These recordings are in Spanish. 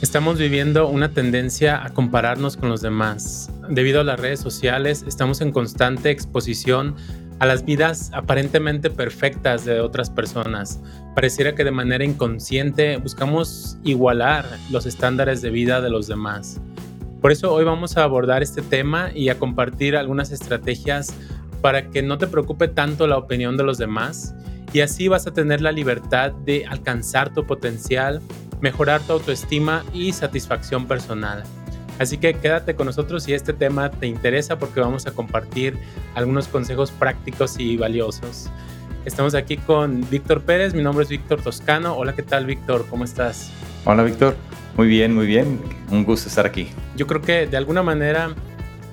Estamos viviendo una tendencia a compararnos con los demás. Debido a las redes sociales, estamos en constante exposición a las vidas aparentemente perfectas de otras personas. Pareciera que de manera inconsciente buscamos igualar los estándares de vida de los demás. Por eso hoy vamos a abordar este tema y a compartir algunas estrategias para que no te preocupe tanto la opinión de los demás y así vas a tener la libertad de alcanzar tu potencial mejorar tu autoestima y satisfacción personal. Así que quédate con nosotros si este tema te interesa porque vamos a compartir algunos consejos prácticos y valiosos. Estamos aquí con Víctor Pérez, mi nombre es Víctor Toscano. Hola, ¿qué tal Víctor? ¿Cómo estás? Hola Víctor, muy bien, muy bien. Un gusto estar aquí. Yo creo que de alguna manera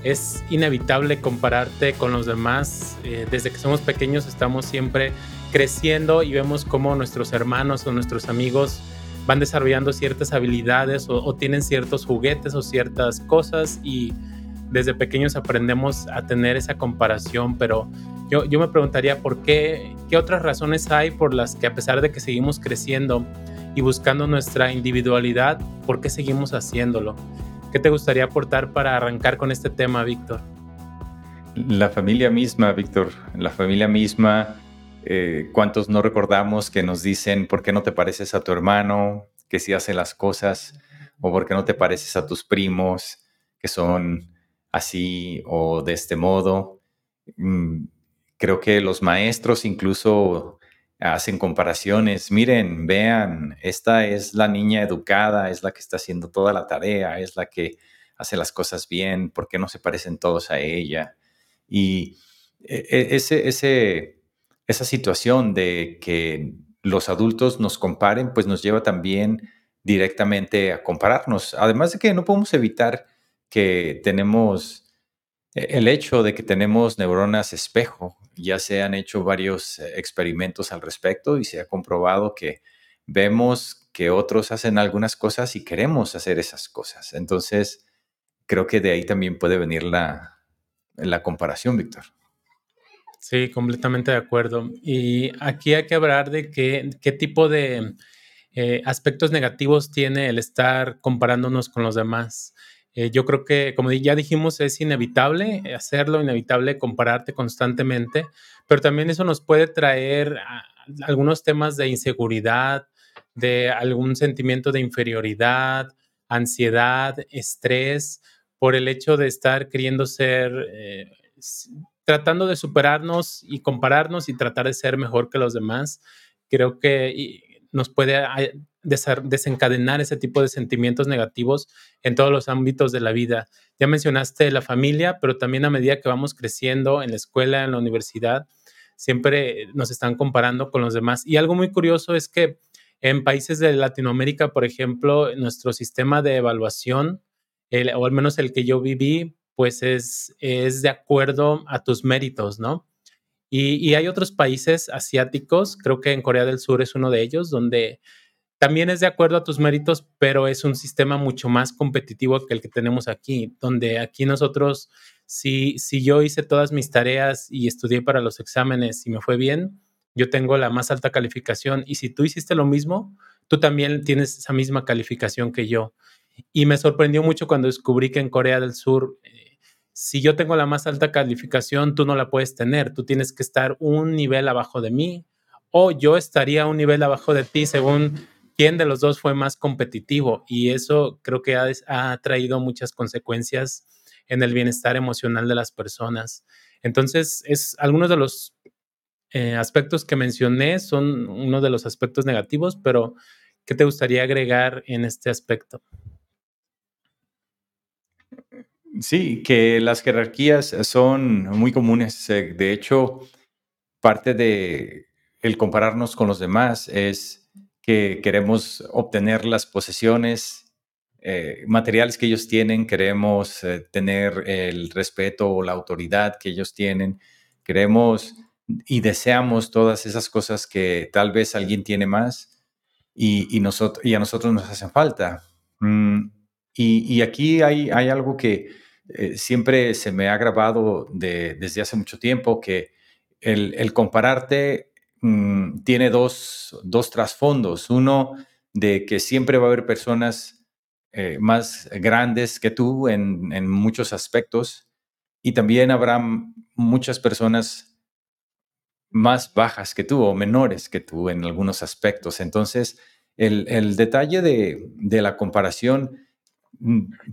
es inevitable compararte con los demás. Eh, desde que somos pequeños estamos siempre creciendo y vemos cómo nuestros hermanos o nuestros amigos van desarrollando ciertas habilidades o, tienen ciertos juguetes o ciertas cosas y desde pequeños aprendemos a tener esa comparación, pero yo, yo me preguntaría por qué, qué otras razones hay por las que a pesar de que seguimos creciendo y buscando nuestra individualidad, ¿por qué seguimos haciéndolo? ¿Qué te gustaría aportar para arrancar con este tema, Víctor? La familia misma, Víctor, la familia misma eh, ¿Cuántos no recordamos que nos dicen, ¿por qué no te pareces a tu hermano que sí hace las cosas? ¿O por qué no te pareces a tus primos que son así o de este modo? Mm, creo que los maestros incluso hacen comparaciones. Miren, vean, esta es la niña educada, es la que está haciendo toda la tarea, es la que hace las cosas bien, ¿por qué no se parecen todos a ella? Y e, e, ese, ese esa situación de que los adultos nos comparen, pues nos lleva también directamente a compararnos. Además de que no podemos evitar que tenemos e, el hecho de que tenemos neuronas espejo. Ya se han hecho varios eh, experimentos al respecto y se ha comprobado que vemos que otros hacen algunas cosas y queremos hacer esas cosas. Entonces, creo que de ahí también puede venir la, la comparación, Víctor. Sí, completamente de acuerdo. Y aquí hay que hablar de qué, qué tipo de eh, aspectos negativos tiene el estar comparándonos con los demás. Eh, yo creo que, como ya dijimos, es inevitable hacerlo, inevitable compararte constantemente, pero también eso nos puede traer algunos temas de inseguridad, de algún sentimiento de inferioridad, ansiedad, estrés, por el hecho de estar queriendo ser... Eh, tratando de superarnos y compararnos y tratar de ser mejor que los demás, creo que nos puede desencadenar ese tipo de sentimientos negativos en todos los ámbitos de la vida. Ya mencionaste la familia, pero también a medida que vamos creciendo en la escuela, en la universidad, siempre nos están comparando con los demás. Y algo muy curioso es que en países de Latinoamérica, por ejemplo, nuestro sistema de evaluación, o al menos el que yo viví, pues es, es de acuerdo a tus méritos, ¿no? Y, hay otros países asiáticos, creo que en Corea del Sur es uno de ellos, donde también es de acuerdo a tus méritos, pero es un sistema mucho más competitivo que el que tenemos aquí, donde aquí nosotros, si, si yo hice todas mis tareas y estudié para los exámenes y me fue bien, yo tengo la más alta calificación y si tú hiciste lo mismo, tú también tienes esa misma calificación que yo. Y me sorprendió mucho cuando descubrí que en Corea del Sur si yo tengo la más alta calificación, tú no la puedes tener, tú tienes que estar un nivel abajo de mí o yo estaría un nivel abajo de ti según quién de los dos fue más competitivo y eso creo que ha, traído muchas consecuencias en el bienestar emocional de las personas. Entonces, es algunos de los eh, aspectos que mencioné son uno de los aspectos negativos, pero ¿qué te gustaría agregar en este aspecto? Sí, que las jerarquías son muy comunes. Eh, de hecho, parte de el compararnos con los demás es que queremos obtener las posesiones eh, materiales que ellos tienen, queremos eh, tener el respeto o la autoridad que ellos tienen, queremos y deseamos todas esas cosas que tal vez alguien tiene más y, nosotros, y a nosotros nos hacen falta. Mm, y, aquí hay, hay algo que eh, siempre se me ha grabado desde hace mucho tiempo que el, compararte mm, tiene dos, trasfondos. Uno, de que siempre va a haber personas eh, más grandes que tú en, muchos aspectos y también habrá muchas personas más bajas que tú o menores que tú en algunos aspectos. Entonces, el, detalle de, la comparación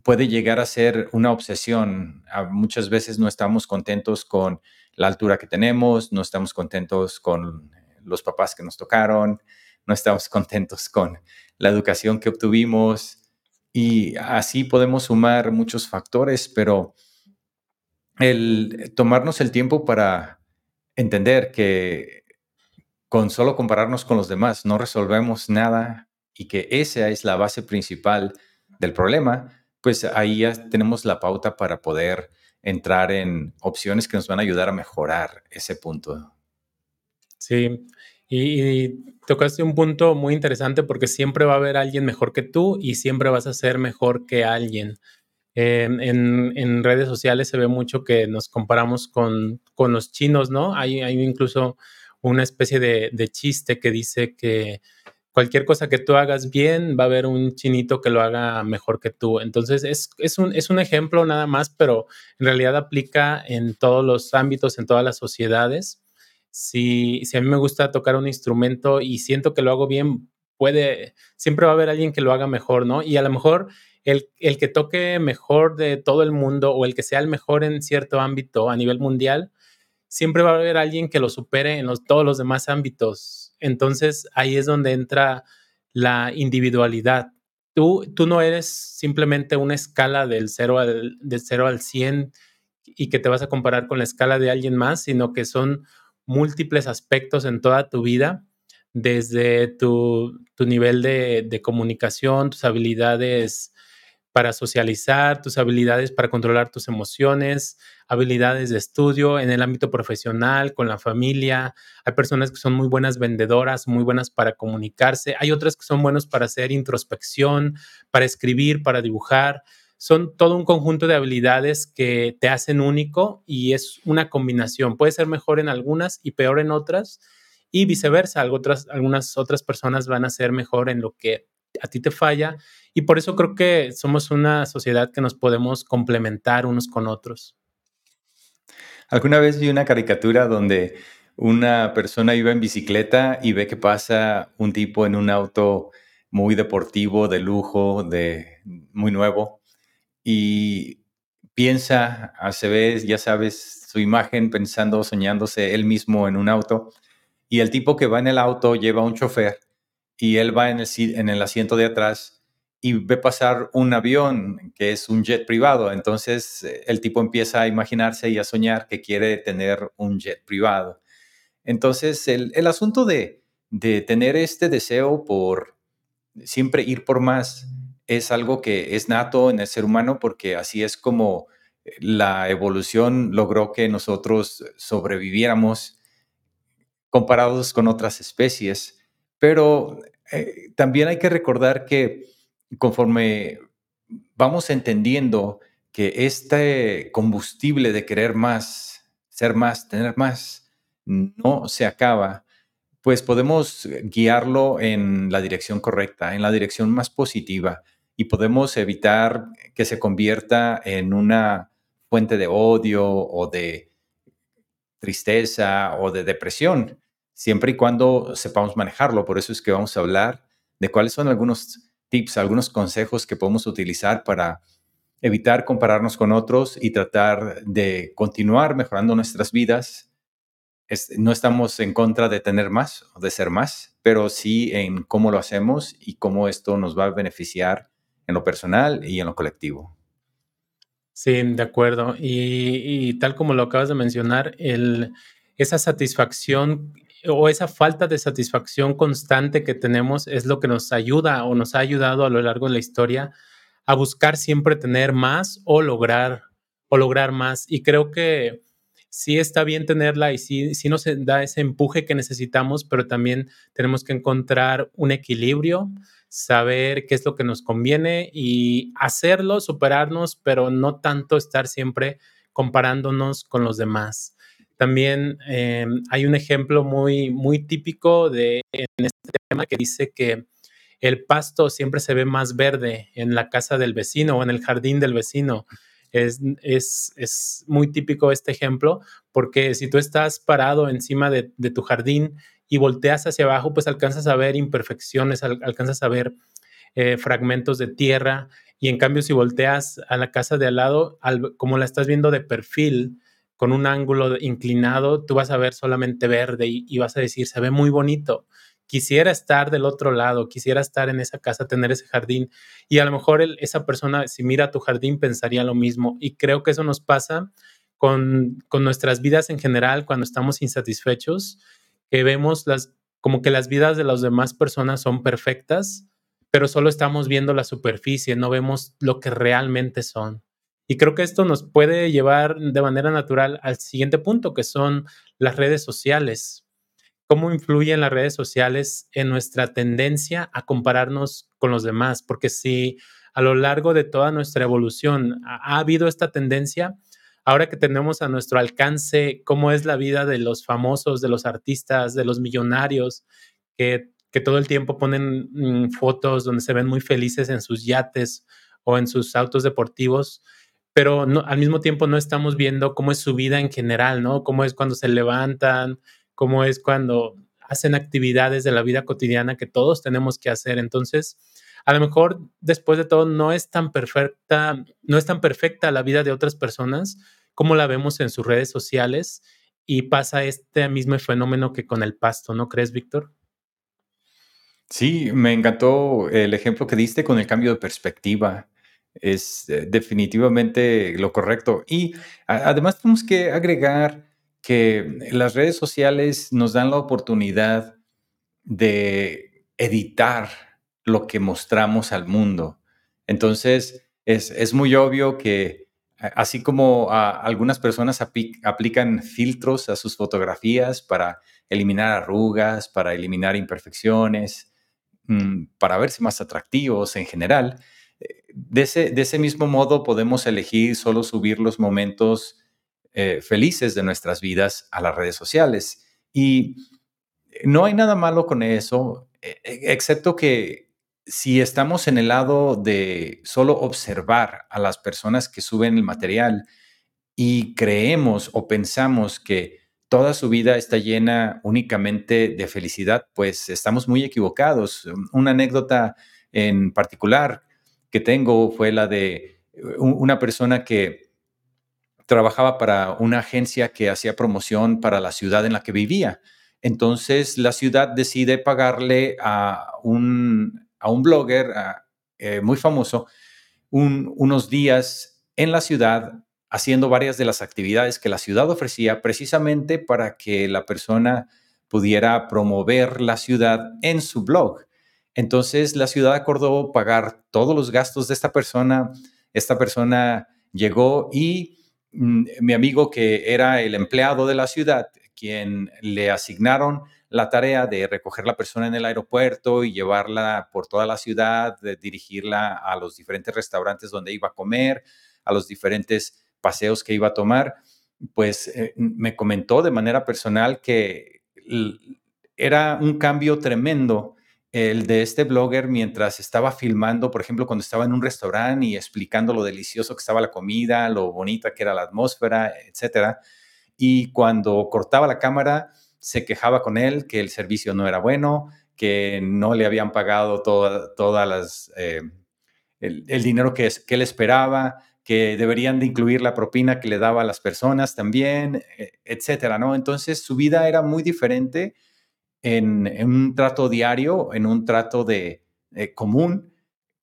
puede llegar a ser una obsesión. Muchas veces no estamos contentos con la altura que tenemos, no estamos contentos con los papás que nos tocaron, no estamos contentos con la educación que obtuvimos y así podemos sumar muchos factores, pero el tomarnos el tiempo para entender que con solo compararnos con los demás no resolvemos nada y que esa es la base principal del problema, pues ahí ya tenemos la pauta para poder entrar en opciones que nos van a ayudar a mejorar ese punto. Sí, y, tocaste un punto muy interesante porque siempre va a haber alguien mejor que tú y siempre vas a ser mejor que alguien. en, redes sociales se ve mucho que nos comparamos con, los chinos, ¿no? Hay incluso una especie de, chiste que dice que cualquier cosa que tú hagas bien, va a haber un chinito que lo haga mejor que tú. Entonces, es, es, un, es un ejemplo nada más, pero en realidad aplica en todos los ámbitos, en todas las sociedades. Si, si a mí me gusta tocar un instrumento y siento que lo hago bien, puede, siempre va a haber alguien que lo haga mejor, ¿no? Y a lo mejor el, el, que toque mejor de todo el mundo o el que sea el mejor en cierto ámbito a nivel mundial, siempre va a haber alguien que lo supere en los, todos los demás ámbitos. Entonces ahí es donde entra la individualidad. Tú, tú no eres simplemente una escala del 0 al, del 0 al 100 y que te vas a comparar con la escala de alguien más, sino que son múltiples aspectos en toda tu vida, desde tu, nivel de, comunicación, tus habilidades para socializar, tus habilidades para controlar tus emociones, habilidades de estudio en el ámbito profesional, con la familia. Hay personas que son muy buenas vendedoras, muy buenas para comunicarse. Hay otras que son buenos para hacer introspección, para escribir, para dibujar son todo un conjunto de habilidades que te hacen único y es una combinación. Puede ser mejor en algunas y peor en otras y viceversa. algunas otras personas van a ser mejor en lo que a ti te falla y por eso creo que somos una sociedad que nos podemos complementar unos con otros. Alguna vez vi una caricatura donde una persona iba en bicicleta y ve que pasa un tipo en un auto muy deportivo, de lujo, de muy nuevo y piensa, se ve, ya sabes, su imagen pensando, soñándose él mismo en un auto. Y el tipo que va en el auto lleva un chofer y él va en el, en el asiento de atrás y ve pasar un avión que es un jet privado. Entonces el tipo empieza a imaginarse y a soñar que quiere tener un jet privado. Entonces el, asunto de, de tener este deseo por siempre ir por más, es algo que es nato en el ser humano porque así es como eh, la evolución logró que nosotros sobreviviéramos comparados con otras especies. Pero eh, también hay que recordar que conforme vamos entendiendo que este combustible de querer más, ser más, tener más, no se acaba, pues podemos guiarlo en la dirección correcta, en la dirección más positiva y podemos evitar que se convierta en una fuente de odio o de tristeza o de depresión, siempre y cuando sepamos manejarlo. Por eso es que vamos a hablar de cuáles son algunos tips, algunos consejos que podemos utilizar para evitar compararnos con otros y tratar de continuar mejorando nuestras vidas. no estamos en contra de tener más o de ser más, pero sí en cómo lo hacemos y cómo esto nos va a beneficiar en lo personal y en lo colectivo. Sí, de acuerdo. Y, tal como lo acabas de mencionar, esa satisfacción o esa falta de satisfacción constante que tenemos es lo que nos ayuda o nos ha ayudado a lo largo de la historia a buscar siempre tener más o lograr o lograr más. Y creo que sí está bien tenerla y sí, sí nos da ese empuje que necesitamos, pero también tenemos que encontrar un equilibrio saber qué es lo que nos conviene y hacerlo, superarnos, pero no tanto estar siempre comparándonos con los demás. También em, hay un ejemplo muy, muy típico de en este tema que dice que el pasto siempre se ve más verde en la casa del vecino o en el jardín del vecino. Es, es, muy típico este ejemplo porque si tú estás parado encima de, tu jardín y volteas hacia abajo, pues alcanzas a ver imperfecciones, alcanzas a ver eh, fragmentos de tierra y en cambio si volteas a la casa de al lado, como la estás viendo de perfil, con un ángulo inclinado, tú vas a ver solamente verde y, vas a decir, se ve muy bonito. Quisiera estar del otro lado, quisiera estar en esa casa, tener ese jardín. Y a lo mejor esa persona, si mira tu jardín, pensaría lo mismo. Y creo que eso nos pasa con, con nuestras vidas en general cuando estamos insatisfechos, que vemos las, como que las vidas de las demás personas son perfectas, pero solo estamos viendo la superficie, no vemos lo que realmente son. Y creo que esto nos puede llevar de manera natural al siguiente punto, que son las redes sociales. ¿Cómo influyen las redes sociales en nuestra tendencia a compararnos con los demás? Porque si a lo largo de toda nuestra evolución ha, habido esta tendencia, ahora que tenemos a nuestro alcance cómo es la vida de los famosos, de los artistas, de los millonarios, que, que todo el tiempo ponen mm, fotos donde se ven muy felices en sus yates o en sus autos deportivos, pero no, al mismo tiempo no estamos viendo cómo es su vida en general, ¿no? Cómo es cuando se levantan, cómo es cuando hacen actividades de la vida cotidiana que todos tenemos que hacer. Entonces, a lo mejor después de todo no es tan perfecta, no es tan perfecta la vida de otras personas como la vemos en sus redes sociales y pasa este mismo fenómeno que con el pasto, ¿no crees, Víctor? Sí, me encantó el ejemplo que diste con el cambio de perspectiva es eh, definitivamente lo correcto. Y además tenemos que agregar que las redes sociales nos dan la oportunidad de editar lo que mostramos al mundo. Entonces, es, muy obvio que así como algunas personas aplican filtros a sus fotografías para eliminar arrugas, para eliminar imperfecciones, mm, para verse más atractivos en general, de ese, mismo modo podemos elegir solo subir los momentos eh, felices de nuestras vidas a las redes sociales. Y no hay nada malo con eso, e, e, excepto que si estamos en el lado de solo observar a las personas que suben el material y creemos o pensamos que toda su vida está llena únicamente de felicidad, pues estamos muy equivocados. Una anécdota en particular, que tengo fue la de una persona que trabajaba para una agencia que hacía promoción para la ciudad en la que vivía. Entonces la ciudad decide pagarle a un, a un blogger eh, muy famoso unos días en la ciudad haciendo varias de las actividades que la ciudad ofrecía precisamente para que la persona pudiera promover la ciudad en su blog. Entonces la ciudad acordó pagar todos los gastos de esta persona. Esta persona llegó y mm, mi amigo que era el empleado de la ciudad, quien le asignaron la tarea de recoger la persona en el aeropuerto y llevarla por toda la ciudad, dirigirla a los diferentes restaurantes donde iba a comer, a los diferentes paseos que iba a tomar, pues eh, me comentó de manera personal que era un cambio tremendo el de este blogger mientras estaba filmando, por ejemplo, cuando estaba en un restaurante y explicando lo delicioso que estaba la comida, lo bonita que era la atmósfera, etcétera. Y cuando cortaba la cámara, se quejaba con él que el servicio no era bueno, que no le habían pagado todas las, eh, el, dinero que, que él esperaba, que deberían de incluir la propina que le daba a las personas también, e, etcétera, ¿no? Entonces su vida era muy diferente en, un trato diario, en un trato de, eh, común,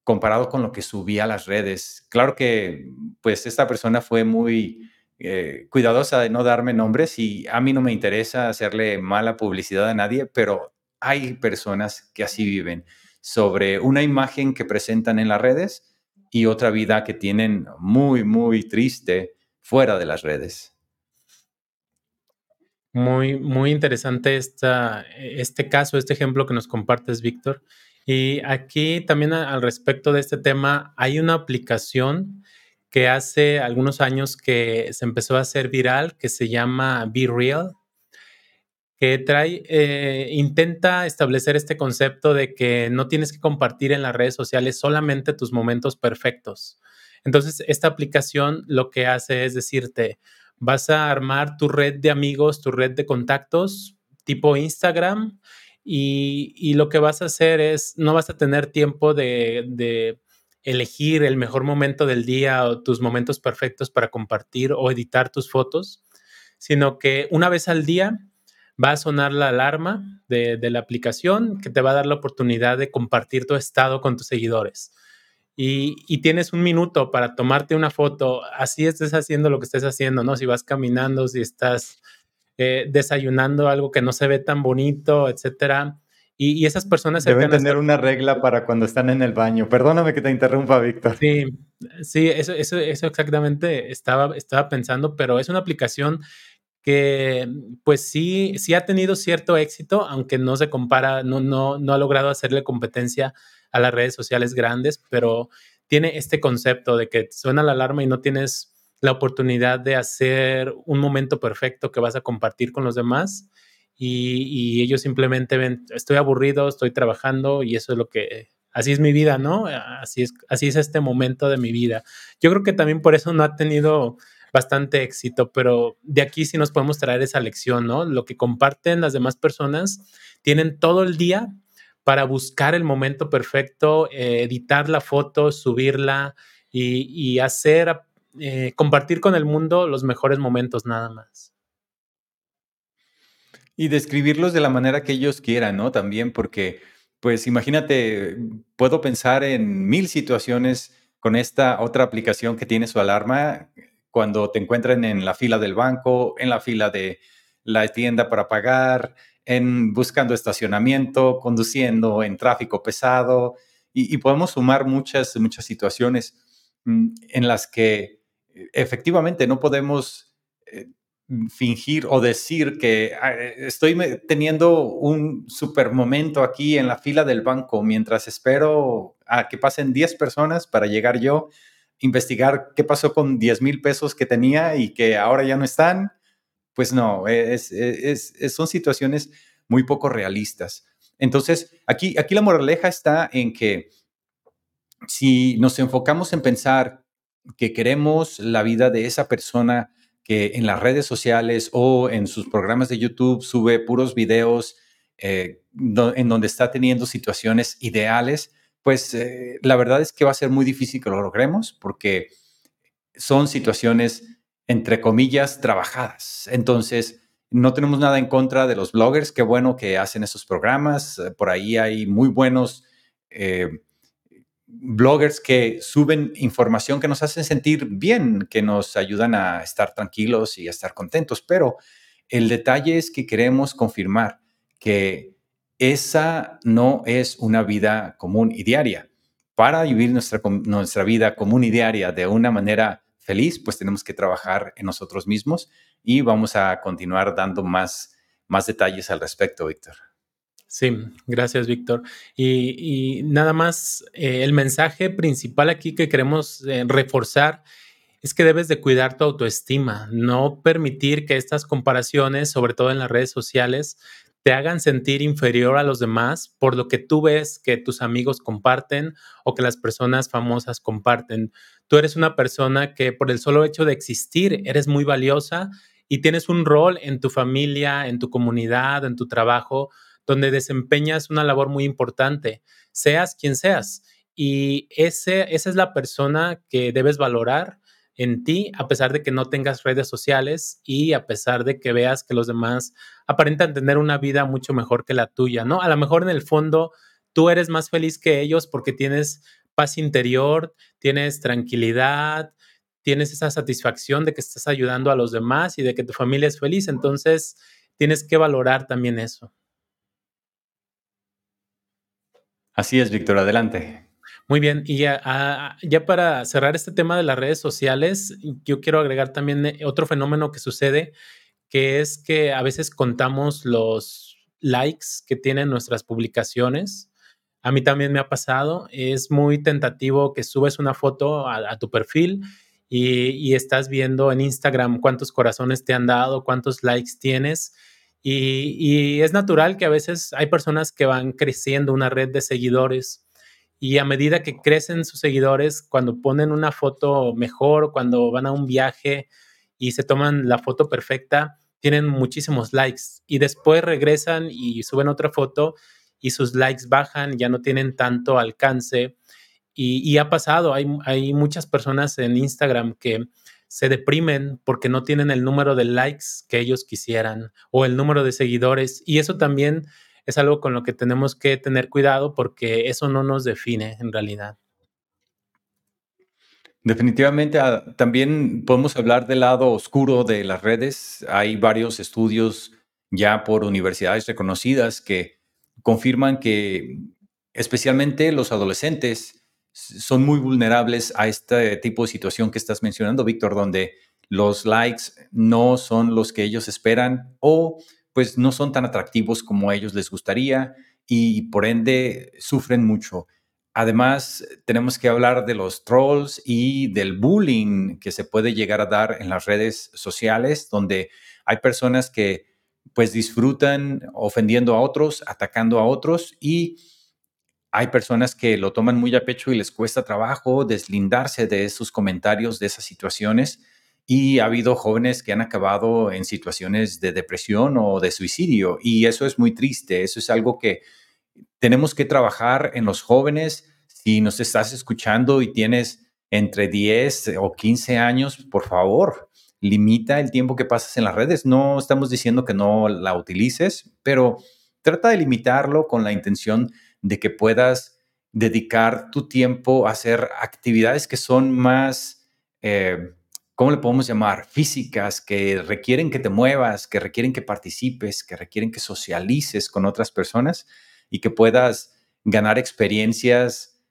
comparado con lo que subía a las redes. Claro que, pues, esta persona fue muy eh, cuidadosa de no darme nombres y a mí no me interesa hacerle mala publicidad a nadie, pero hay personas que así viven sobre una imagen que presentan en las redes y otra vida que tienen muy, muy triste fuera de las redes. Muy, muy interesante esta, este caso, este ejemplo que nos compartes, Víctor. Y aquí también al respecto de este tema, hay una aplicación que hace algunos años que se empezó a hacer viral, que se llama Be Real, que trae, eh, intenta establecer este concepto de que no tienes que compartir en las redes sociales solamente tus momentos perfectos. Entonces, esta aplicación lo que hace es decirte, vas a armar tu red de amigos, tu red de contactos tipo Instagram y, lo que vas a hacer es, no vas a tener tiempo de, elegir el mejor momento del día o tus momentos perfectos para compartir o editar tus fotos, sino que una vez al día va a sonar la alarma de, la aplicación que te va a dar la oportunidad de compartir tu estado con tus seguidores. Y, tienes un minuto para tomarte una foto, así estés haciendo lo que estés haciendo, ¿no? Si vas caminando, si estás eh, desayunando algo que no se ve tan bonito, etcétera. Y, esas personas... Deben tener una regla para cuando están en el baño. Perdóname que te interrumpa, Víctor. Sí, sí, eso, eso, eso exactamente estaba, estaba pensando, pero es una aplicación que pues sí, sí ha tenido cierto éxito, aunque no se compara, no, no, no ha logrado hacerle competencia a las redes sociales grandes, pero tiene este concepto de que suena la alarma y no tienes la oportunidad de hacer un momento perfecto que vas a compartir con los demás y, ellos simplemente ven, estoy aburrido, estoy trabajando y eso es lo que, así es mi vida, ¿no? Así es, así es este momento de mi vida. Yo creo que también por eso no ha tenido bastante éxito, pero de aquí sí nos podemos traer esa lección, ¿no? Lo que comparten las demás personas tienen todo el día para buscar el momento perfecto, eh, editar la foto, subirla y, hacer, eh, compartir con el mundo los mejores momentos nada más. Y describirlos de la manera que ellos quieran, ¿no? También porque, pues imagínate, puedo pensar en mil situaciones con esta otra aplicación que tiene su alarma cuando te encuentren en la fila del banco, en la fila de la tienda para pagar, en buscando estacionamiento, conduciendo en tráfico pesado y, podemos sumar muchas, muchas situaciones mm, en las que eh, efectivamente no podemos eh, fingir o decir que ah, eh, estoy teniendo un super momento aquí en la fila del banco mientras espero a que pasen 10 personas para llegar yo investigar qué pasó con 10 mil pesos que tenía y que ahora ya no están, pues no, es, son situaciones muy poco realistas. Entonces, aquí, aquí la moraleja está en que si nos enfocamos en pensar que queremos la vida de esa persona que en las redes sociales o en sus programas de YouTube sube puros videos eh, en donde está teniendo situaciones ideales, pues eh, la verdad es que va a ser muy difícil que lo logremos porque son situaciones, entre comillas, trabajadas. Entonces, no tenemos nada en contra de los bloggers, qué bueno que hacen esos programas. Eh, por ahí hay muy buenos eh, bloggers que suben información que nos hacen sentir bien, que nos ayudan a estar tranquilos y a estar contentos. Pero el detalle es que queremos confirmar que esa no es una vida común y diaria. Para vivir nuestra, nuestra vida común y diaria de una manera feliz, pues tenemos que trabajar en nosotros mismos y vamos a continuar dando más, más detalles al respecto, Víctor. Sí, gracias, Víctor. Y, nada más, eh, el mensaje principal aquí que queremos eh, reforzar es que debes de cuidar tu autoestima, no permitir que estas comparaciones, sobre todo en las redes sociales, te hagan sentir inferior a los demás por lo que tú ves que tus amigos comparten o que las personas famosas comparten. Tú eres una persona que por el solo hecho de existir eres muy valiosa y tienes un rol en tu familia, en tu comunidad, en tu trabajo, donde desempeñas una labor muy importante, seas quien seas. Y ese, esa es la persona que debes valorar en ti, a pesar de que no tengas redes sociales y a pesar de que veas que los demás aparentan tener una vida mucho mejor que la tuya, ¿no? A lo mejor en el fondo tú eres más feliz que ellos porque tienes paz interior, tienes tranquilidad, tienes esa satisfacción de que estás ayudando a los demás y de que tu familia es feliz, entonces tienes que valorar también eso. Así es, Víctor, adelante. Muy bien, y ya, para cerrar este tema de las redes sociales, yo quiero agregar también eh, otro fenómeno que sucede, que es que a veces contamos los likes que tienen nuestras publicaciones. A mí también me ha pasado, es muy tentativo que subes una foto a, tu perfil y, estás viendo en Instagram cuántos corazones te han dado, cuántos likes tienes Y, es natural que a veces hay personas que van creciendo una red de seguidores y a medida que crecen sus seguidores, cuando ponen una foto mejor, cuando van a un viaje y se toman la foto perfecta, tienen muchísimos likes y después regresan y suben otra foto y sus likes bajan, ya no tienen tanto alcance. Y, ha pasado, hay, hay muchas personas en Instagram que se deprimen porque no tienen el número de likes que ellos quisieran o el número de seguidores. Y eso también es algo con lo que tenemos que tener cuidado porque eso no nos define en realidad. Definitivamente, ah, también podemos hablar del lado oscuro de las redes. Hay varios estudios ya por universidades reconocidas que confirman que especialmente los adolescentes son muy vulnerables a este tipo de situación que estás mencionando, Víctor, donde los likes no son los que ellos esperan o pues no son tan atractivos como a ellos les gustaría y por ende sufren mucho. Además, tenemos que hablar de los trolls y del bullying que se puede llegar a dar en las redes sociales, donde hay personas que pues disfrutan ofendiendo a otros, atacando a otros y hay personas que lo toman muy a pecho y les cuesta trabajo deslindarse de esos comentarios, de esas situaciones. Y ha habido jóvenes que han acabado en situaciones de depresión o de suicidio. Y eso es muy triste. Eso es algo que tenemos que trabajar en los jóvenes. Si nos estás escuchando y tienes entre 10 o 15 años, por favor, limita el tiempo que pasas en las redes. No estamos diciendo que no la utilices, pero trata de limitarlo con la intención de que puedas dedicar tu tiempo a hacer actividades que son más, eh, ¿cómo le podemos llamar? Físicas, que requieren que te muevas, que requieren que participes, que requieren que socialices con otras personas y que puedas ganar experiencias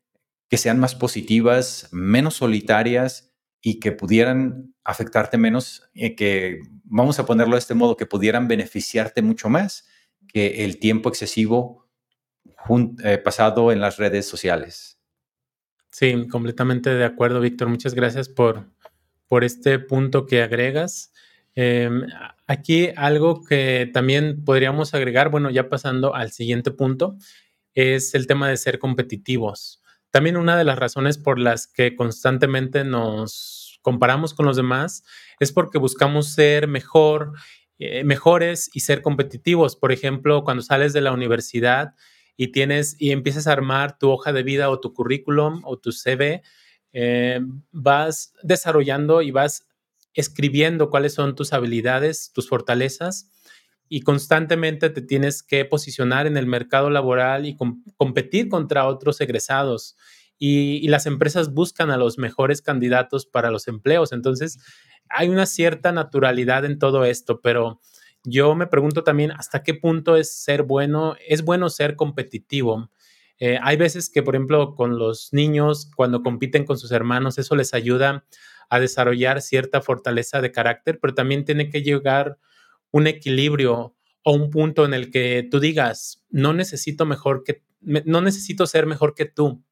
que sean más positivas, menos solitarias y que pudieran afectarte menos, eh, que vamos a ponerlo de este modo, que pudieran beneficiarte mucho más que el tiempo excesivo eh, pasado en las redes sociales. Sí, completamente de acuerdo, Víctor. Muchas gracias por, por este punto que agregas. Em, aquí algo que también podríamos agregar, bueno, ya pasando al siguiente punto, es el tema de ser competitivos. También una de las razones por las que constantemente nos comparamos con los demás es porque buscamos ser mejor, eh, mejores y ser competitivos. Por ejemplo, cuando sales de la universidad, y tienes y empiezas a armar tu hoja de vida o tu currículum o tu CV, eh, vas desarrollando y vas escribiendo cuáles son tus habilidades, tus fortalezas y constantemente te tienes que posicionar en el mercado laboral y competir contra otros egresados. Y, y, las empresas buscan a los mejores candidatos para los empleos. Entonces, hay una cierta naturalidad en todo esto, pero yo me pregunto también hasta qué punto es ser bueno, es bueno ser competitivo. Eh, hay veces que, por ejemplo, con los niños, cuando compiten con sus hermanos, eso les ayuda a desarrollar cierta fortaleza de carácter, pero también tiene que llegar un equilibrio o un punto en el que tú digas, no necesito mejor que, no necesito ser mejor que tú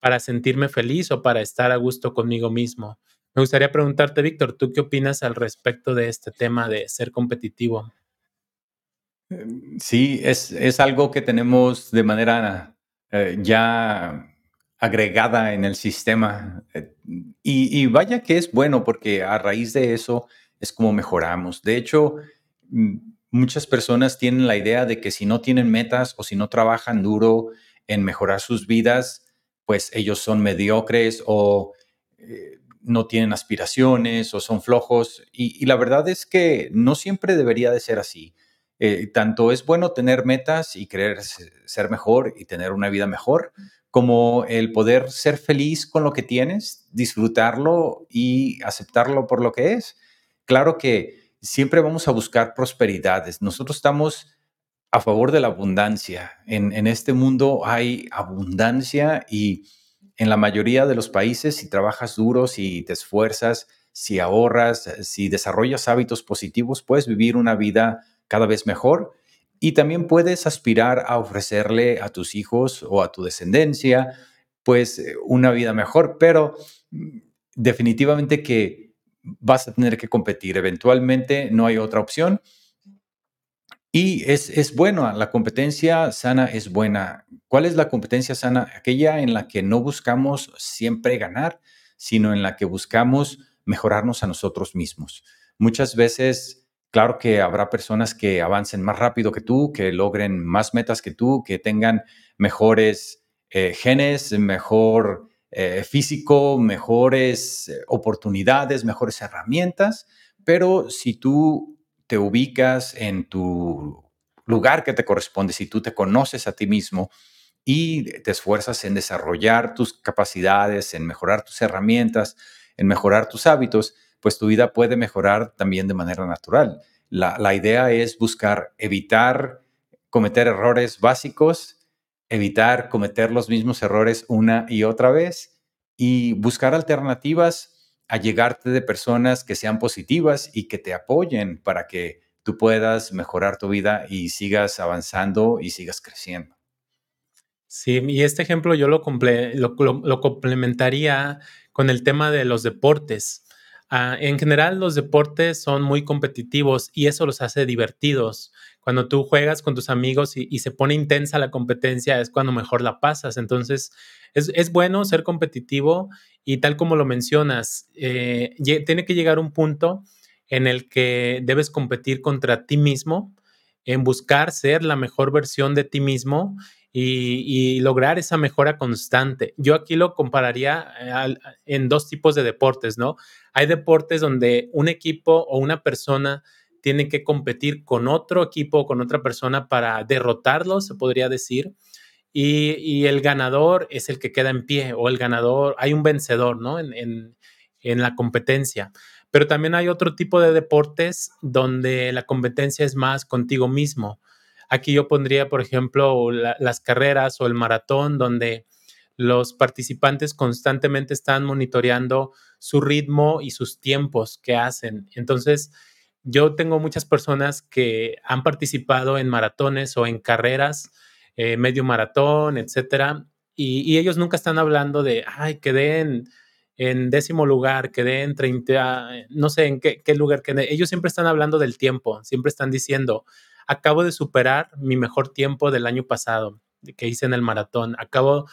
para sentirme feliz o para estar a gusto conmigo mismo. Me gustaría preguntarte, Víctor, ¿tú qué opinas al respecto de este tema de ser competitivo? Em, sí, es, algo que tenemos de manera eh, ya agregada en el sistema. Eh, y, vaya que es bueno porque a raíz de eso es como mejoramos. De hecho, mm, muchas personas tienen la idea de que si no tienen metas o si no trabajan duro en mejorar sus vidas, pues ellos son mediocres o eh, no tienen aspiraciones o son flojos. Y, la verdad es que no siempre debería de ser así. Eh, tanto es bueno tener metas y querer ser mejor y tener una vida mejor, como el poder ser feliz con lo que tienes, disfrutarlo y aceptarlo por lo que es. Claro que siempre vamos a buscar prosperidades. Nosotros estamos a favor de la abundancia. En, en este mundo hay abundancia y en la mayoría de los países, si trabajas duro, si te esfuerzas, si ahorras, si desarrollas hábitos positivos, puedes vivir una vida cada vez mejor y también puedes aspirar a ofrecerle a tus hijos o a tu descendencia, pues eh, una vida mejor, pero mm, definitivamente que vas a tener que competir. Eventualmente no hay otra opción. Y es, es bueno, la competencia sana es buena. ¿Cuál es la competencia sana? Aquella en la que no buscamos siempre ganar, sino en la que buscamos mejorarnos a nosotros mismos. Muchas veces, claro que habrá personas que avancen más rápido que tú, que logren más metas que tú, que tengan mejores eh, genes, mejor eh, físico, mejores eh, oportunidades, mejores herramientas, pero si tú te ubicas en tu lugar que te corresponde, si tú te conoces a ti mismo y te esfuerzas en desarrollar tus capacidades, en mejorar tus herramientas, en mejorar tus hábitos, pues tu vida puede mejorar también de manera natural. La, idea es buscar evitar cometer errores básicos, evitar cometer los mismos errores una y otra vez y buscar alternativas a llegarte de personas que sean positivas y que te apoyen para que tú puedas mejorar tu vida y sigas avanzando y sigas creciendo. Sí, y este ejemplo yo lo, complementaría con el tema de los deportes. Ah, en general, los deportes son muy competitivos y eso los hace divertidos. Cuando tú juegas con tus amigos y, se pone intensa la competencia, es cuando mejor la pasas. Entonces, es, bueno ser competitivo y tal como lo mencionas, eh, tiene que llegar un punto en el que debes competir contra ti mismo, en buscar ser la mejor versión de ti mismo y, lograr esa mejora constante. Yo aquí lo compararía eh, en dos tipos de deportes, ¿no? Hay deportes donde un equipo o una persona tiene que competir con otro equipo, con otra persona para derrotarlo, se podría decir. Y, el ganador es el que queda en pie o el ganador, hay un vencedor, ¿no? En, la competencia. Pero también hay otro tipo de deportes donde la competencia es más contigo mismo. Aquí yo pondría, por ejemplo, las carreras o el maratón, donde los participantes constantemente están monitoreando su ritmo y sus tiempos que hacen. Entonces, yo tengo muchas personas que han participado en maratones o en carreras, eh, medio maratón, etcétera, y, ellos nunca están hablando de, ay, quedé en, en décimo lugar, quedé en 30, no sé en qué, qué lugar quedé. Ellos siempre están hablando del tiempo, siempre están diciendo, acabo de superar mi mejor tiempo del año pasado que hice en el maratón. Acabo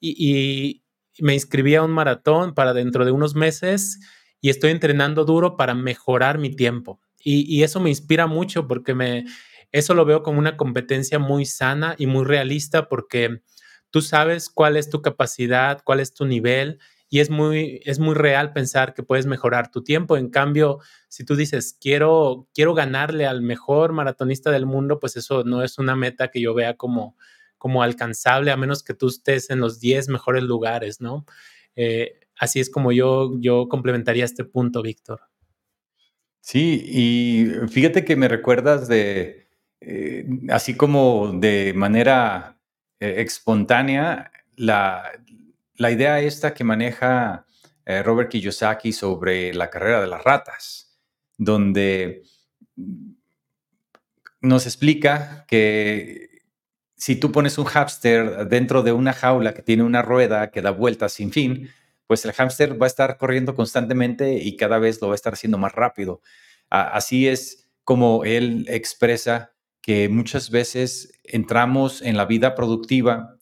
y, y me inscribí a un maratón para dentro de unos meses y estoy entrenando duro para mejorar mi tiempo. Y, eso me inspira mucho porque me, eso lo veo como una competencia muy sana y muy realista porque tú sabes cuál es tu capacidad, cuál es tu nivel y es muy, es muy real pensar que puedes mejorar tu tiempo. En cambio, si tú dices, quiero, quiero ganarle al mejor maratonista del mundo, pues eso no es una meta que yo vea como, como alcanzable, a menos que tú estés en los 10 mejores lugares, ¿no? Eh, así es como yo, yo complementaría este punto, Víctor. Sí, y fíjate que me recuerdas de, eh, así como de manera eh, espontánea, la, idea esta que maneja eh, Robert Kiyosaki sobre la carrera de las ratas, donde nos explica que si tú pones un hámster dentro de una jaula que tiene una rueda que da vueltas sin fin, pues el hámster va a estar corriendo constantemente y cada vez lo va a estar haciendo más rápido. así es como él expresa que muchas veces entramos en la vida productiva,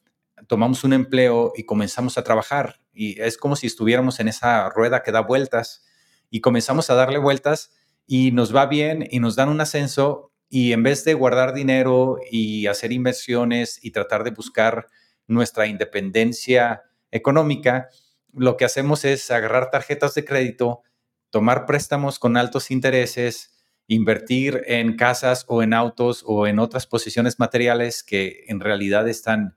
tomamos un empleo y comenzamos a trabajar. Y es como si estuviéramos en esa rueda que da vueltas. Y comenzamos a darle vueltas y nos va bien y nos dan un ascenso. Y en vez de guardar dinero y hacer inversiones y tratar de buscar nuestra independencia económica, lo que hacemos es agarrar tarjetas de crédito, tomar préstamos con altos intereses, invertir en casas o en autos o en otras posiciones materiales que en realidad están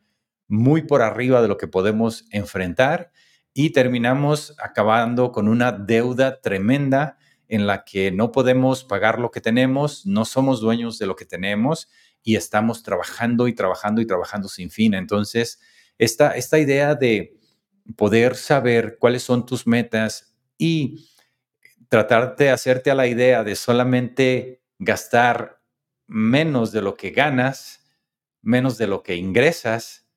muy por arriba de lo que podemos enfrentar y terminamos acabando con una deuda tremenda en la que no podemos pagar lo que tenemos, no somos dueños de lo que tenemos y estamos trabajando y trabajando y trabajando sin fin. Entonces, esta, esta idea de poder saber cuáles son tus metas y tratar de hacerte a la idea de solamente gastar menos de lo que ganas, menos de lo que ingresas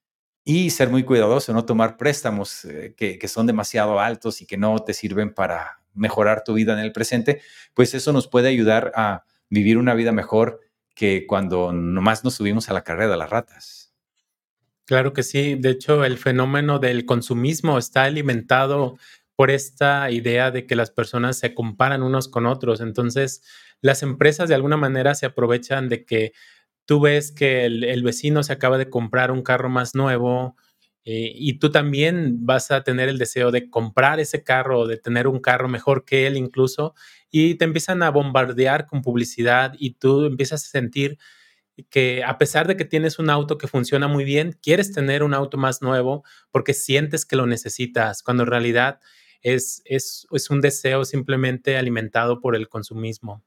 y ser muy cuidadoso, no tomar préstamos eh, que, que, son demasiado altos y que no te sirven para mejorar tu vida en el presente, pues eso nos puede ayudar a vivir una vida mejor que cuando nomás nos subimos a la carrera de las ratas. Claro que sí. De hecho, el fenómeno del consumismo está alimentado por esta idea de que las personas se comparan unos con otros. Entonces, las empresas de alguna manera se aprovechan de que tú ves que el, vecino se acaba de comprar un carro más nuevo eh, y tú también vas a tener el deseo de comprar ese carro o de tener un carro mejor que él incluso y te empiezan a bombardear con publicidad y tú empiezas a sentir que a pesar de que tienes un auto que funciona muy bien, quieres tener un auto más nuevo porque sientes que lo necesitas, cuando en realidad es, es, es un deseo simplemente alimentado por el consumismo.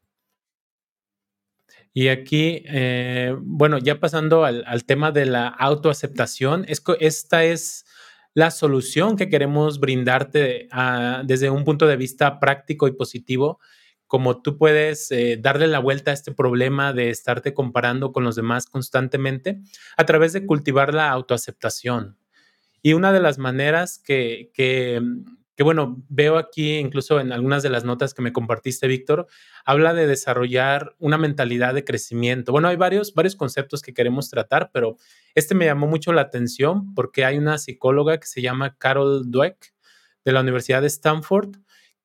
Y aquí, eh, bueno, ya pasando al, tema de la autoaceptación, es, esta es la solución que queremos brindarte ah, desde un punto de vista práctico y positivo, como tú puedes eh, darle la vuelta a este problema de estarte comparando con los demás constantemente a través de cultivar la autoaceptación. Y una de las maneras que, que, que bueno, veo aquí incluso en algunas de las notas que me compartiste, Víctor, habla de desarrollar una mentalidad de crecimiento. Bueno, hay varios, varios conceptos que queremos tratar, pero este me llamó mucho la atención porque hay una psicóloga que se llama Carol Dweck de la Universidad de Stanford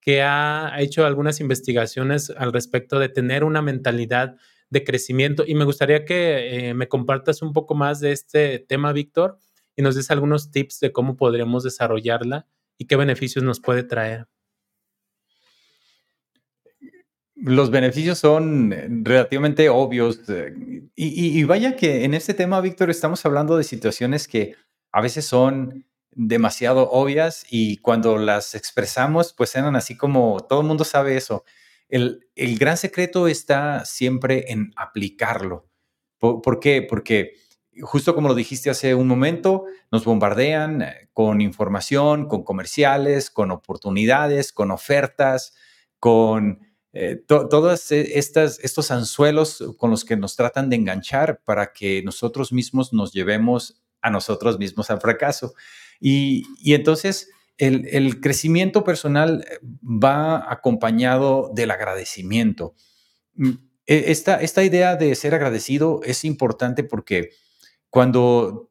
que ha hecho algunas investigaciones al respecto de tener una mentalidad de crecimiento y me gustaría que eh, me compartas un poco más de este tema, Víctor, y nos des algunos tips de cómo podremos desarrollarla y qué beneficios nos puede traer. Los beneficios son eh, relativamente obvios. Eh, y, vaya que en este tema, Víctor, estamos hablando de situaciones que a veces son demasiado obvias y cuando las expresamos, pues eran así como todo el mundo sabe eso. El, gran secreto está siempre en aplicarlo. ¿Por qué? Porque justo como lo dijiste hace un momento, nos bombardean eh, con información, con comerciales, con oportunidades, con ofertas, con eh, todos e, estos anzuelos con los que nos tratan de enganchar para que nosotros mismos nos llevemos a nosotros mismos al fracaso. Y, entonces el, el, crecimiento personal va acompañado del agradecimiento. Mm, e, esta, esta idea de ser agradecido es importante porque cuando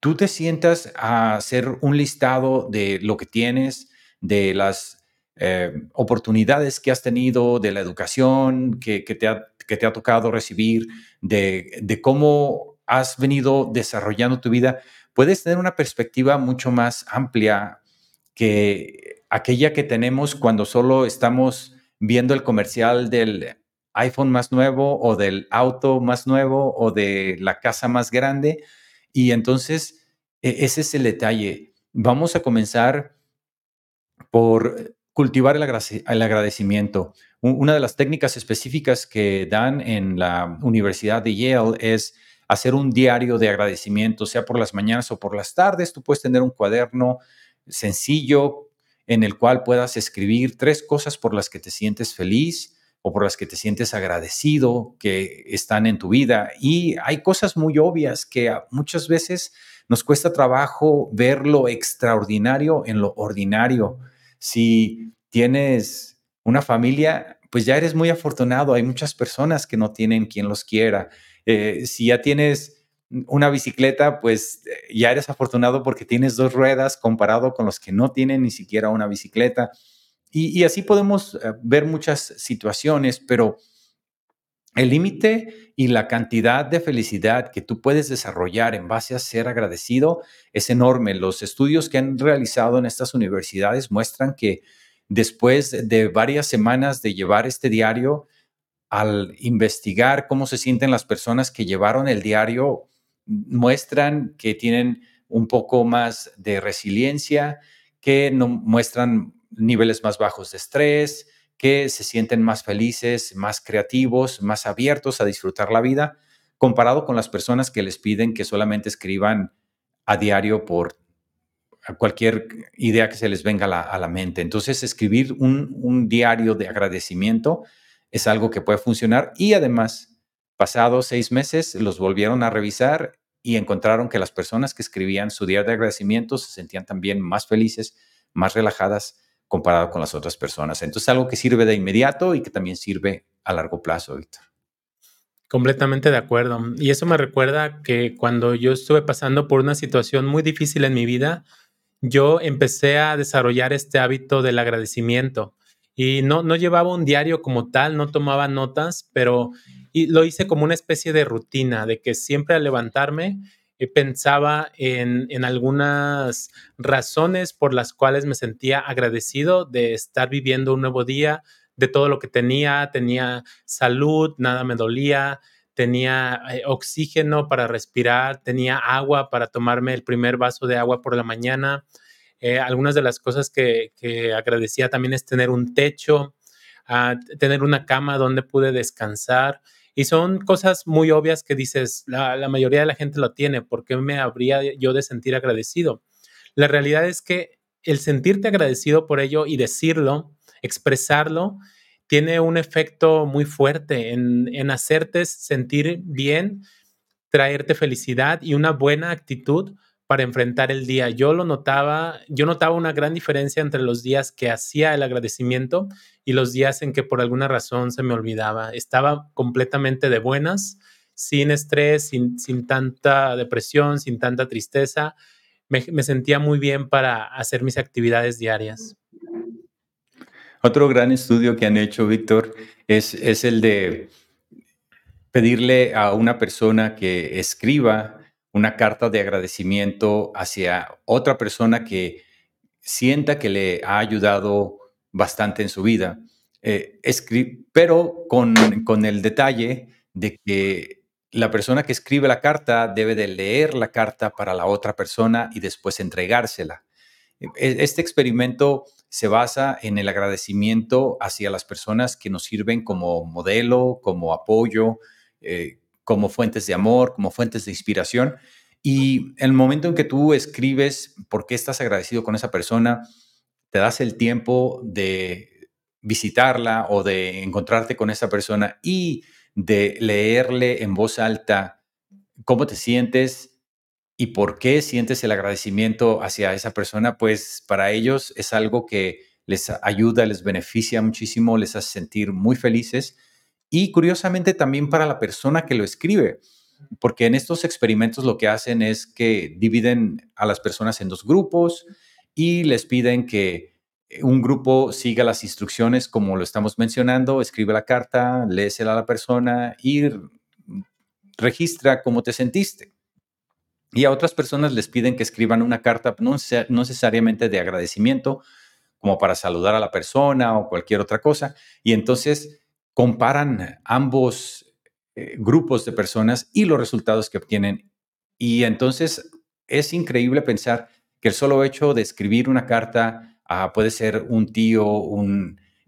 tú te sientas a hacer un listado de lo que tienes, de las eh, oportunidades que has tenido, de la educación que, te, ha, que te, ha, tocado recibir, de, cómo has venido desarrollando tu vida, puedes tener una perspectiva mucho más amplia que aquella que tenemos cuando solo estamos viendo el comercial del iPhone más nuevo o del auto más nuevo o de la casa más grande. Y entonces, e, ese es el detalle. Vamos a comenzar por cultivar el, agradecimiento. Una de las técnicas específicas que dan en la Universidad de Yale es hacer un diario de agradecimiento, sea por las mañanas o por las tardes. Tú puedes tener un cuaderno sencillo en el cual puedas escribir tres cosas por las que te sientes feliz, o por las que te sientes agradecido que están en tu vida. Y hay cosas muy obvias que muchas veces nos cuesta trabajo ver lo extraordinario en lo ordinario. Si tienes una familia, pues ya eres muy afortunado. Hay muchas personas que no tienen quien los quiera. Eh, si ya tienes una bicicleta, pues eh, ya eres afortunado porque tienes dos ruedas comparado con los que no tienen ni siquiera una bicicleta. Y, así podemos eh, ver muchas situaciones, pero el límite y la cantidad de felicidad que tú puedes desarrollar en base a ser agradecido es enorme. Los estudios que han realizado en estas universidades muestran que después de varias semanas de llevar este diario, al investigar cómo se sienten las personas que llevaron el diario, muestran que tienen un poco más de resiliencia, que no, muestran niveles más bajos de estrés, que se sienten más felices, más creativos, más abiertos a disfrutar la vida, comparado con las personas que les piden que solamente escriban a diario por cualquier idea que se les venga a la, mente. Entonces, escribir un, un, diario de agradecimiento es algo que puede funcionar y además, pasados seis meses, los volvieron a revisar y encontraron que las personas que escribían su diario de agradecimiento se sentían también más felices, más relajadas comparado con las otras personas. Entonces, algo que sirve de inmediato y que también sirve a largo plazo, Víctor. Completamente de acuerdo. Y eso me recuerda que cuando yo estuve pasando por una situación muy difícil en mi vida, yo empecé a desarrollar este hábito del agradecimiento. Y no, no llevaba un diario como tal, no tomaba notas, pero lo hice como una especie de rutina, de que siempre al levantarme pensaba en, en algunas razones por las cuales me sentía agradecido de estar viviendo un nuevo día, de todo lo que tenía, tenía salud, nada me dolía, tenía eh, oxígeno para respirar, tenía agua para tomarme el primer vaso de agua por la mañana. Eh, algunas de las cosas que, agradecía también es tener un techo, ah, tener una cama donde pude descansar. Y son cosas muy obvias que dices, la, mayoría de la gente lo tiene, ¿por qué me habría yo de sentir agradecido? La realidad es que el sentirte agradecido por ello y decirlo, expresarlo, tiene un efecto muy fuerte en, hacerte sentir bien, traerte felicidad y una buena actitud para enfrentar el día. Yo lo notaba, yo notaba una gran diferencia entre los días que hacía el agradecimiento y los días en que por alguna razón se me olvidaba. Estaba completamente de buenas, sin estrés, sin, tanta depresión, sin tanta tristeza. me sentía muy bien para hacer mis actividades diarias. Otro gran estudio que han hecho, Víctor, es el de pedirle a una persona que escriba una carta de agradecimiento hacia otra persona que sienta que le ha ayudado bastante en su vida, eh, pero con, con el detalle de que la persona que escribe la carta debe de leer la carta para la otra persona y después entregársela. E, este experimento se basa en el agradecimiento hacia las personas que nos sirven como modelo, como apoyo, eh, como fuentes de amor, como fuentes de inspiración. Y el momento en que tú escribes por qué estás agradecido con esa persona, te das el tiempo de visitarla o de encontrarte con esa persona y de leerle en voz alta cómo te sientes, ¿Y por qué sientes el agradecimiento hacia esa persona? Pues para ellos es algo que les ayuda, les beneficia muchísimo, les hace sentir muy felices. Y curiosamente también para la persona que lo escribe, porque en estos experimentos lo que hacen es que dividen a las personas en dos grupos y les piden que un grupo siga las instrucciones como lo estamos mencionando, escribe la carta, léesela a la persona y registra cómo te sentiste. Y a otras personas les piden que escriban una carta, no, necesariamente de agradecimiento, como para saludar a la persona o cualquier otra cosa. Y entonces comparan ambos eh, grupos de personas y los resultados que obtienen. Y entonces es increíble pensar que el solo hecho de escribir una carta puede ser un tío,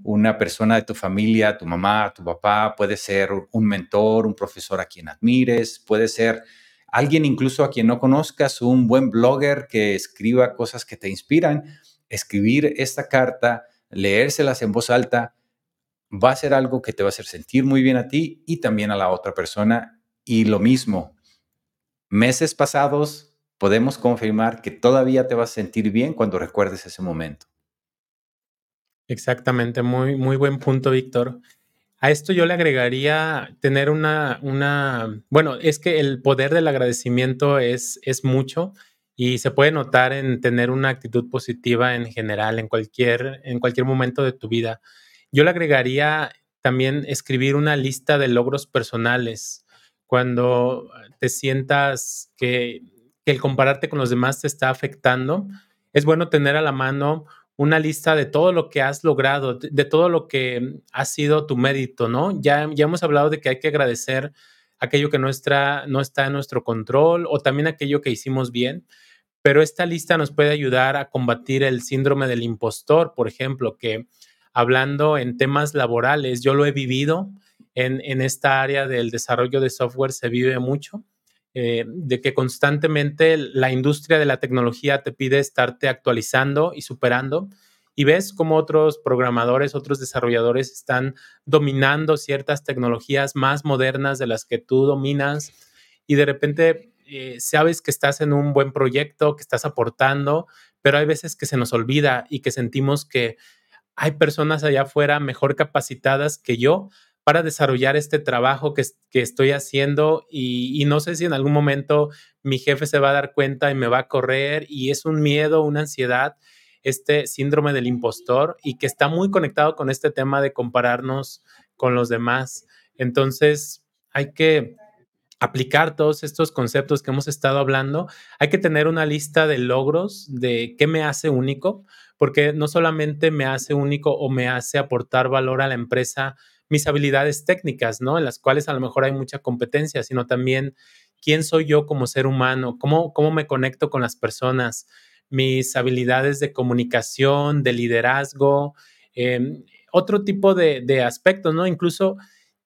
una persona de tu familia, tu mamá, tu papá, puede ser un mentor, un profesor a quien admires, puede ser alguien incluso a quien no conozcas, un buen blogger que escriba cosas que te inspiran, escribir esta carta, leérselas en voz alta, va a ser algo que te va a hacer sentir muy bien a ti y también a la otra persona. Y lo mismo, meses pasados podemos confirmar que todavía te vas a sentir bien cuando recuerdes ese momento. Exactamente, muy, muy buen punto, Víctor. A esto yo le agregaría tener una, una, bueno, es que el poder del agradecimiento es, es mucho y se puede notar en tener una actitud positiva en general, en cualquier, en cualquier momento de tu vida. Yo le agregaría también escribir una lista de logros personales. Cuando te sientas que, que el compararte con los demás te está afectando, es bueno tener a la mano una lista de todo lo que has logrado, de, todo lo que ha sido tu mérito, ¿no? Ya, ya hemos hablado de que hay que agradecer aquello que no está, no está en nuestro control o también aquello que hicimos bien, pero esta lista nos puede ayudar a combatir el síndrome del impostor, por ejemplo, que hablando en temas laborales, yo lo he vivido en, en esta área del desarrollo de software, se vive mucho eh, de que constantemente la industria de la tecnología te pide estarte actualizando y superando y ves cómo otros programadores, otros desarrolladores están dominando ciertas tecnologías más modernas de las que tú dominas y de repente eh, sabes que estás en un buen proyecto, que estás aportando, pero hay veces que se nos olvida y que sentimos que hay personas allá afuera mejor capacitadas que yo para desarrollar este trabajo que, estoy haciendo y, y, no sé si en algún momento mi jefe se va a dar cuenta y me va a correr y es un miedo, una ansiedad, este síndrome del impostor y que está muy conectado con este tema de compararnos con los demás. Entonces, hay que aplicar todos estos conceptos que hemos estado hablando, hay que tener una lista de logros de qué me hace único, porque no solamente me hace único o me hace aportar valor a la empresa mis habilidades técnicas, ¿no? En las cuales a lo mejor hay mucha competencia, sino también quién soy yo como ser humano, cómo, cómo me conecto con las personas, mis habilidades de comunicación, de liderazgo, em, otro tipo de, de aspectos, ¿no? Incluso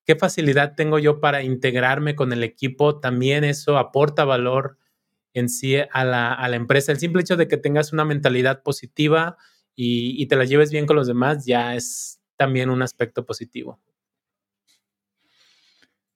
qué facilidad tengo yo para integrarme con el equipo, también eso aporta valor en sí a la, empresa. El simple hecho de que tengas una mentalidad positiva y, te la lleves bien con los demás ya es también un aspecto positivo.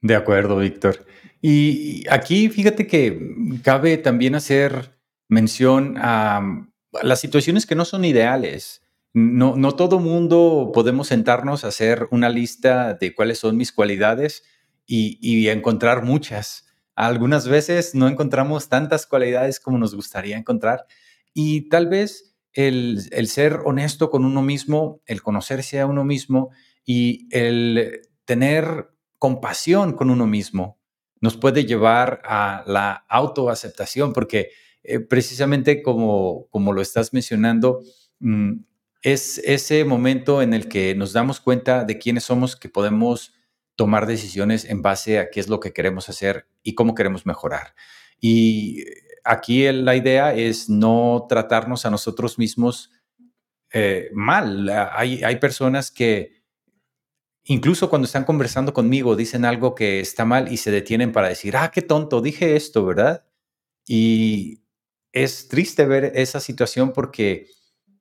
De acuerdo, Víctor. Y aquí fíjate que cabe también hacer mención a las situaciones que no son ideales. No, no todo mundo podemos sentarnos a hacer una lista de cuáles son mis cualidades y, encontrar muchas. Algunas veces no encontramos tantas cualidades como nos gustaría encontrar y tal vez el, ser honesto con uno mismo, el conocerse a uno mismo y el tener compasión con uno mismo nos puede llevar a la autoaceptación, porque eh, precisamente como, como lo estás mencionando, mm, es ese momento en el que nos damos cuenta de quiénes somos, que podemos tomar decisiones en base a qué es lo que queremos hacer y cómo queremos mejorar. Y aquí la idea es no tratarnos a nosotros mismos eh, mal. Hay, hay personas que incluso cuando están conversando conmigo dicen algo que está mal y se detienen para decir, ah, qué tonto, dije esto, ¿verdad? Y es triste ver esa situación porque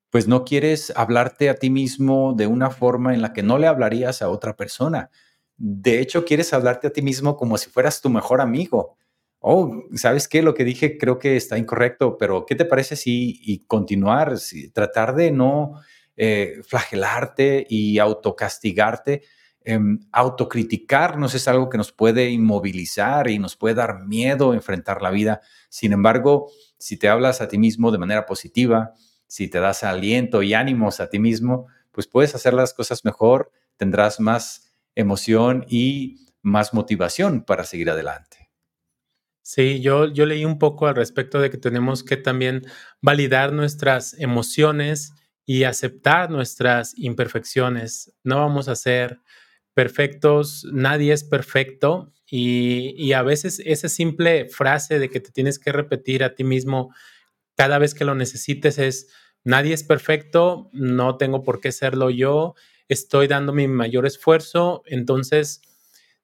pues no quieres hablarte a ti mismo de una forma en la que no le hablarías a otra persona. De hecho, quieres hablarte a ti mismo como si fueras tu mejor amigo. Oh, ¿sabes qué? Lo que dije creo que está incorrecto, pero ¿qué te parece si y continuar, si, tratar de no eh, flagelarte y autocastigarte? Eh, autocriticarnos es algo que nos puede inmovilizar y nos puede dar miedo enfrentar la vida. Sin embargo, si te hablas a ti mismo de manera positiva, si te das aliento y ánimos a ti mismo, pues puedes hacer las cosas mejor, tendrás más emoción y más motivación para seguir adelante. Sí, yo, yo leí un poco al respecto de que tenemos que también validar nuestras emociones y aceptar nuestras imperfecciones. No vamos a ser perfectos, nadie es perfecto y, y, a veces esa simple frase de que te tienes que repetir a ti mismo cada vez que lo necesites es, nadie es perfecto, no tengo por qué serlo yo, estoy dando mi mayor esfuerzo, entonces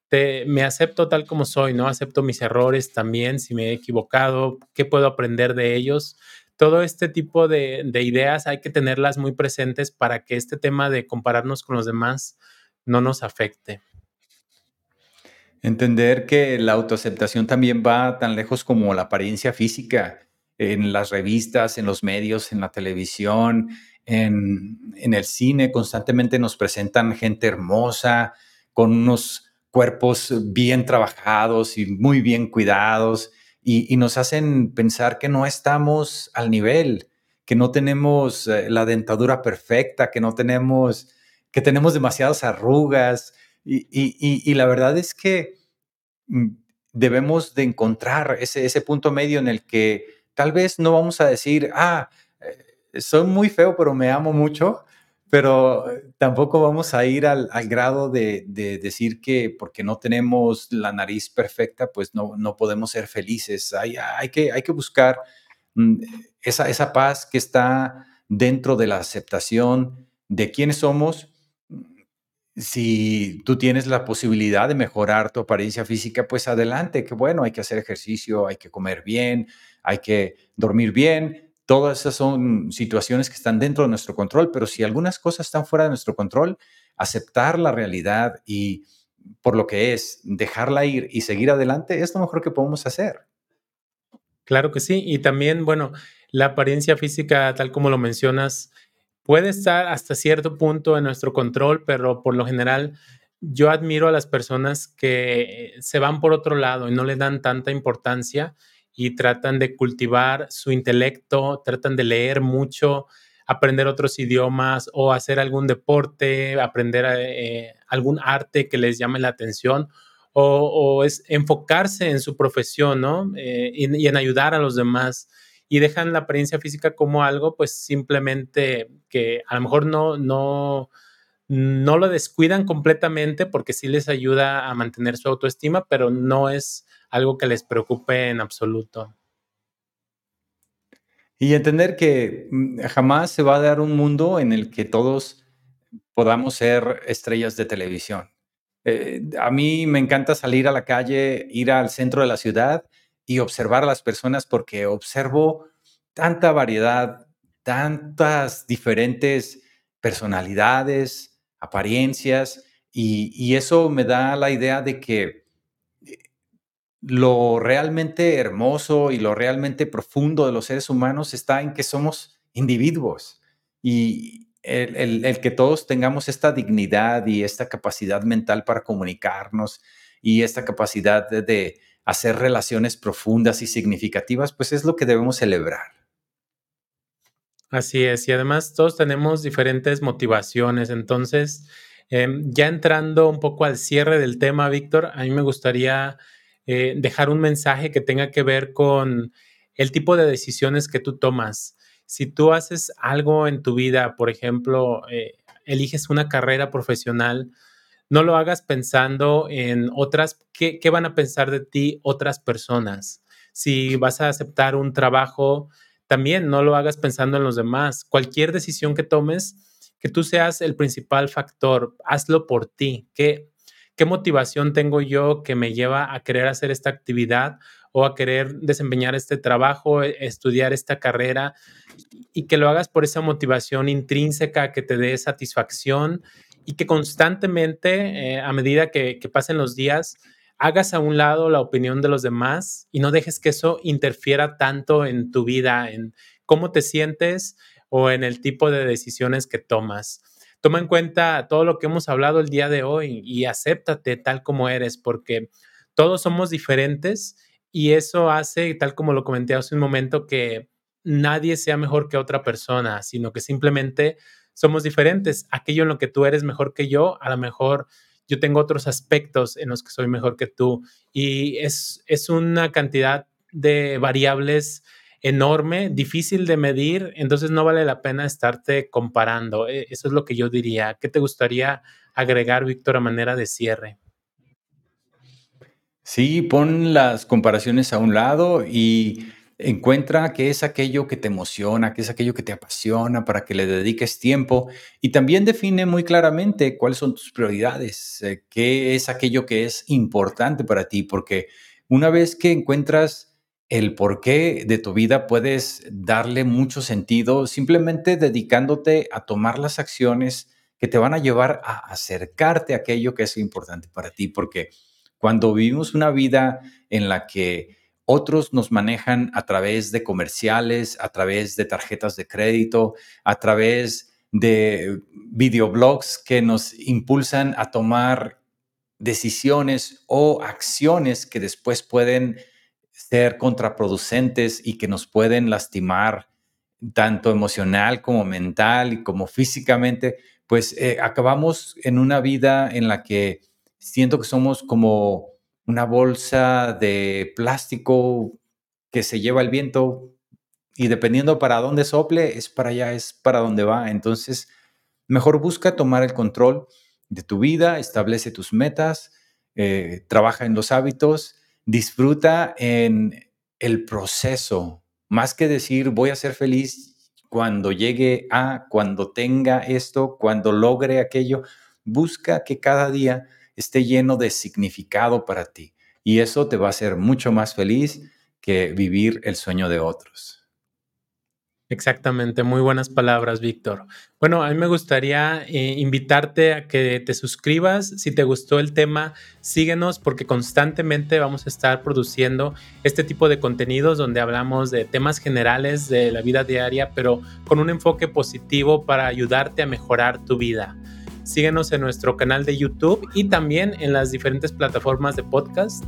te, me acepto tal como soy, ¿no? Acepto mis errores también, si me he equivocado, qué puedo aprender de ellos. Todo este tipo de, de ideas hay que tenerlas muy presentes para que este tema de compararnos con los demás no nos afecte. Entender que la autoaceptación también va tan lejos como la apariencia física en las revistas, en los medios, en la televisión, en, el cine, constantemente nos presentan gente hermosa, con unos cuerpos bien trabajados y muy bien cuidados, y, nos hacen pensar que no estamos al nivel, que no tenemos eh, la dentadura perfecta, que no tenemos, que tenemos demasiadas arrugas, y, la verdad es que mm, debemos de encontrar ese, ese punto medio en el que tal vez no vamos a decir, ah, soy muy feo, pero me amo mucho, pero eh, tampoco vamos a ir al, grado de, decir que porque no tenemos la nariz perfecta, pues no, no podemos ser felices. Hay, hay, que, hay que buscar mm, esa, esa paz que está dentro de la aceptación de quiénes somos. Si tú tienes la posibilidad de mejorar tu apariencia física, pues adelante, que bueno, hay que hacer ejercicio, hay que comer bien, hay que dormir bien. Todas esas son situaciones que están dentro de nuestro control, pero si algunas cosas están fuera de nuestro control, aceptar la realidad y por lo que es, dejarla ir y seguir adelante es lo mejor que podemos hacer. Claro que sí. Y también, bueno, la apariencia física, tal como lo mencionas, puede estar hasta cierto punto en nuestro control, pero por lo general yo admiro a las personas que se van por otro lado y no le dan tanta importancia y tratan de cultivar su intelecto, tratan de leer mucho, aprender otros idiomas o hacer algún deporte, aprender eh, algún arte que les llame la atención o, es enfocarse en su profesión, ¿no? Eh, y, en ayudar a los demás y dejan la apariencia física como algo, pues simplemente que a lo mejor no, no, no lo descuidan completamente porque sí les ayuda a mantener su autoestima, pero no es algo que les preocupe en absoluto. Y entender que mm, jamás se va a dar un mundo en el que todos podamos ser estrellas de televisión. Eh, a mí me encanta salir a la calle, ir al centro de la ciudad y observar a las personas porque observo tanta variedad, tantas diferentes personalidades, apariencias, y eso me da la idea de que lo realmente hermoso y lo realmente profundo de los seres humanos está en que somos individuos y el, que todos tengamos esta dignidad y esta capacidad mental para comunicarnos y esta capacidad de, hacer relaciones profundas y significativas, pues es lo que debemos celebrar. Así es, y además todos tenemos diferentes motivaciones, entonces, em, ya entrando un poco al cierre del tema, Víctor, a mí me gustaría eh, dejar un mensaje que tenga que ver con el tipo de decisiones que tú tomas. Si tú haces algo en tu vida, por ejemplo, eh, eliges una carrera profesional, no lo hagas pensando en otras, ¿qué, ¿qué, van a pensar de ti otras personas? Si vas a aceptar un trabajo, también no lo hagas pensando en los demás. Cualquier decisión que tomes, que tú seas el principal factor, hazlo por ti. ¿Qué, ¿Qué motivación tengo yo que me lleva a querer hacer esta actividad o a querer desempeñar este trabajo, e, estudiar esta carrera y que lo hagas por esa motivación intrínseca que te dé satisfacción y que constantemente, eh, a medida que, que pasen los días, hagas a un lado la opinión de los demás y no dejes que eso interfiera tanto en tu vida, en cómo te sientes o en el tipo de decisiones que tomas toma en cuenta todo lo que hemos hablado el día de hoy y acéptate tal como eres, porque todos somos diferentes y eso hace, tal como lo comenté hace un momento, que nadie sea mejor que otra persona, sino que simplemente somos diferentes. Aquello en lo que tú eres mejor que yo, a lo mejor yo tengo otros aspectos en los que soy mejor que tú. Y es, es una cantidad de variables enorme, difícil de medir, entonces no vale la pena estarte comparando. E, eso es lo que yo diría. ¿Qué te gustaría agregar, Víctor, a manera de cierre? Sí, pon las comparaciones a un lado y encuentra qué es aquello que te emociona, qué es aquello que te apasiona para que le dediques tiempo y también define muy claramente cuáles son tus prioridades, eh, qué es aquello que es importante para ti, porque una vez que encuentras el porqué de tu vida puedes darle mucho sentido simplemente dedicándote a tomar las acciones que te van a llevar a acercarte a aquello que es importante para ti, porque cuando vivimos una vida en la que otros nos manejan a través de comerciales, a través de tarjetas de crédito, a través de videoblogs que nos impulsan a tomar decisiones o acciones que después pueden ser contraproducentes y que nos pueden lastimar tanto emocional como mental y como físicamente, pues eh, acabamos en una vida en la que siento que somos como una bolsa de plástico que se lleva el viento y dependiendo para dónde sople, es para allá, es para dónde va. Entonces, mejor busca tomar el control de tu vida, establece tus metas, eh, trabaja en los hábitos disfruta en el proceso, más que decir voy a ser feliz cuando llegue a, cuando tenga esto, cuando logre aquello, busca que cada día esté lleno de significado para ti y eso te va a hacer mucho más feliz que vivir el sueño de otros. Exactamente, muy buenas palabras, Víctor. Bueno, a mí me gustaría eh, invitarte a que te suscribas. Si te gustó el tema, síguenos porque constantemente vamos a estar produciendo este tipo de contenidos donde hablamos de temas generales de la vida diaria, pero con un enfoque positivo para ayudarte a mejorar tu vida. síguenos en nuestro canal de YouTube y también en las diferentes plataformas de podcast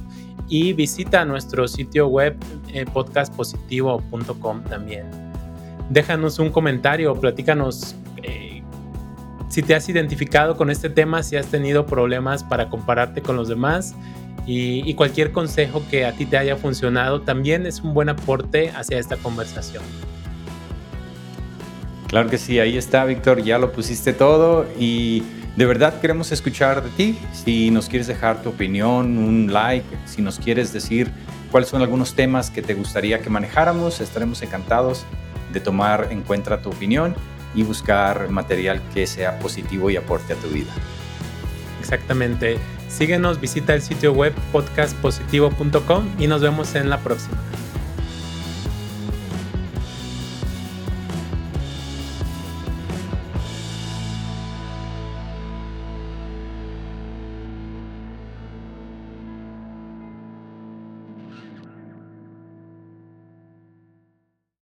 y visita nuestro sitio web eh, podcastpositivo.com también. Déjanos un comentario, platícanos eh, si te has identificado con este tema, si has tenido problemas para compararte con los demás y, cualquier consejo que a ti te haya funcionado también es un buen aporte hacia esta conversación. Claro que sí, ahí está, Víctor, ya lo pusiste todo y de verdad queremos escuchar de ti. Si nos quieres dejar tu opinión, un like, si nos quieres decir cuáles son algunos temas que te gustaría que manejáramos, estaremos encantados de tomar en cuenta tu opinión y buscar material que sea positivo y aporte a tu vida. Exactamente. Síguenos, visita el sitio web podcastpositivo.com y nos vemos en la próxima.